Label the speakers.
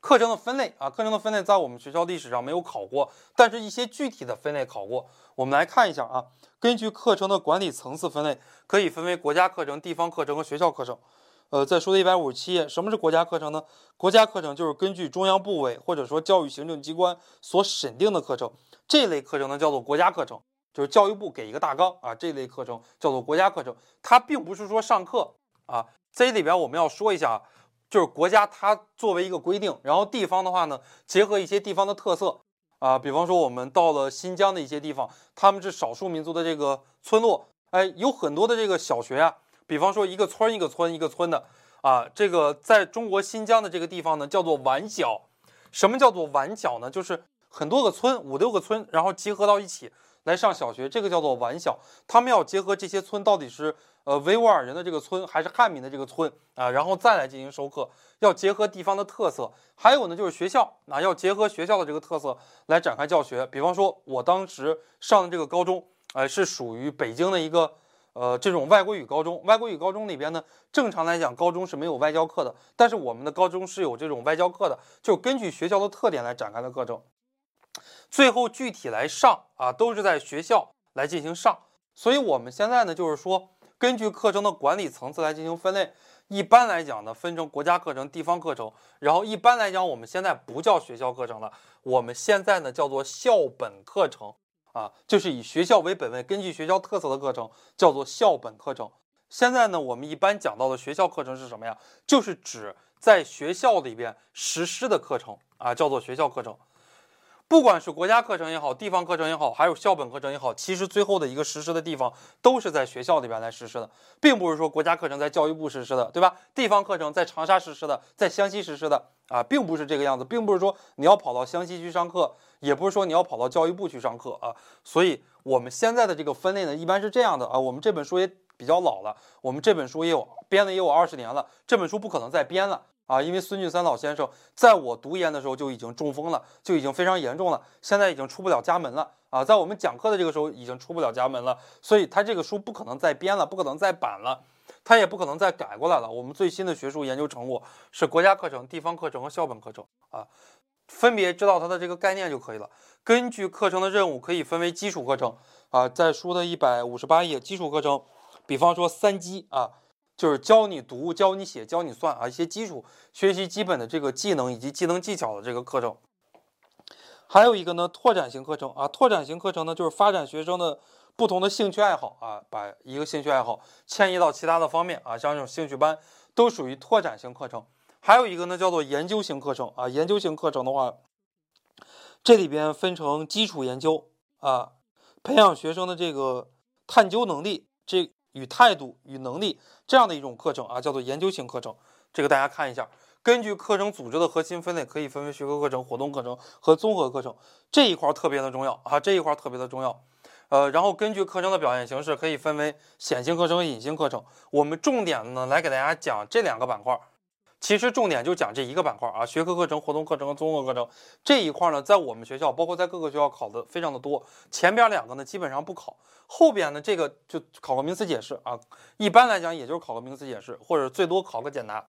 Speaker 1: 课程的分类啊，课程的分类在我们学校历史上没有考过，但是一些具体的分类考过。我们来看一下啊，根据课程的管理层次分类，可以分为国家课程、地方课程和学校课程。呃，在书的一百五十七页，什么是国家课程呢？国家课程就是根据中央部委或者说教育行政机关所审定的课程，这类课程呢叫做国家课程，就是教育部给一个大纲啊，这类课程叫做国家课程。它并不是说上课啊，这里边我们要说一下。就是国家它作为一个规定，然后地方的话呢，结合一些地方的特色啊，比方说我们到了新疆的一些地方，他们是少数民族的这个村落，哎，有很多的这个小学啊，比方说一个村一个村一个村的啊，这个在中国新疆的这个地方呢，叫做晚小。什么叫做晚小呢？就是很多个村，五六个村，然后集合到一起来上小学，这个叫做晚小。他们要结合这些村到底是。呃，维吾尔人的这个村还是汉民的这个村啊，然后再来进行授课，要结合地方的特色。还有呢，就是学校啊，要结合学校的这个特色来展开教学。比方说，我当时上的这个高中，呃，是属于北京的一个呃这种外国语高中。外国语高中里边呢，正常来讲，高中是没有外教课的，但是我们的高中是有这种外教课的，就根据学校的特点来展开的课程。最后具体来上啊，都是在学校来进行上。所以我们现在呢，就是说。根据课程的管理层次来进行分类，一般来讲呢，分成国家课程、地方课程。然后一般来讲，我们现在不叫学校课程了，我们现在呢叫做校本课程啊，就是以学校为本位，根据学校特色的课程叫做校本课程。现在呢，我们一般讲到的学校课程是什么呀？就是指在学校里边实施的课程啊，叫做学校课程。不管是国家课程也好，地方课程也好，还有校本课程也好，其实最后的一个实施的地方都是在学校里边来实施的，并不是说国家课程在教育部实施的，对吧？地方课程在长沙实施的，在湘西实施的啊，并不是这个样子，并不是说你要跑到湘西去上课，也不是说你要跑到教育部去上课啊。所以我们现在的这个分类呢，一般是这样的啊。我们这本书也比较老了，我们这本书也有编了也有二十年了，这本书不可能再编了。啊，因为孙俊三老先生在我读研的时候就已经中风了，就已经非常严重了，现在已经出不了家门了啊，在我们讲课的这个时候已经出不了家门了，所以他这个书不可能再编了，不可能再版了，他也不可能再改过来了。我们最新的学术研究成果是国家课程、地方课程和校本课程啊，分别知道它的这个概念就可以了。根据课程的任务，可以分为基础课程啊，在书的一百五十八页，基础课程，比方说三基啊。就是教你读、教你写、教你算啊，一些基础学习基本的这个技能以及技能技巧的这个课程。还有一个呢，拓展型课程啊，拓展型课程呢，就是发展学生的不同的兴趣爱好啊，把一个兴趣爱好迁移到其他的方面啊，像这种兴趣班都属于拓展型课程。还有一个呢，叫做研究型课程啊，研究型课程的话，这里边分成基础研究啊，培养学生的这个探究能力，这。与态度与能力这样的一种课程啊，叫做研究型课程。这个大家看一下，根据课程组织的核心分类，可以分为学科课程、活动课程和综合课程。这一块特别的重要啊，这一块特别的重要。呃，然后根据课程的表现形式，可以分为显性课程和隐性课程。我们重点呢来给大家讲这两个板块。其实重点就讲这一个板块啊，学科课程、活动课程和综合课程这一块呢，在我们学校，包括在各个学校考的非常的多。前边两个呢，基本上不考，后边呢，这个就考个名词解释啊。一般来讲，也就是考个名词解释，或者最多考个简答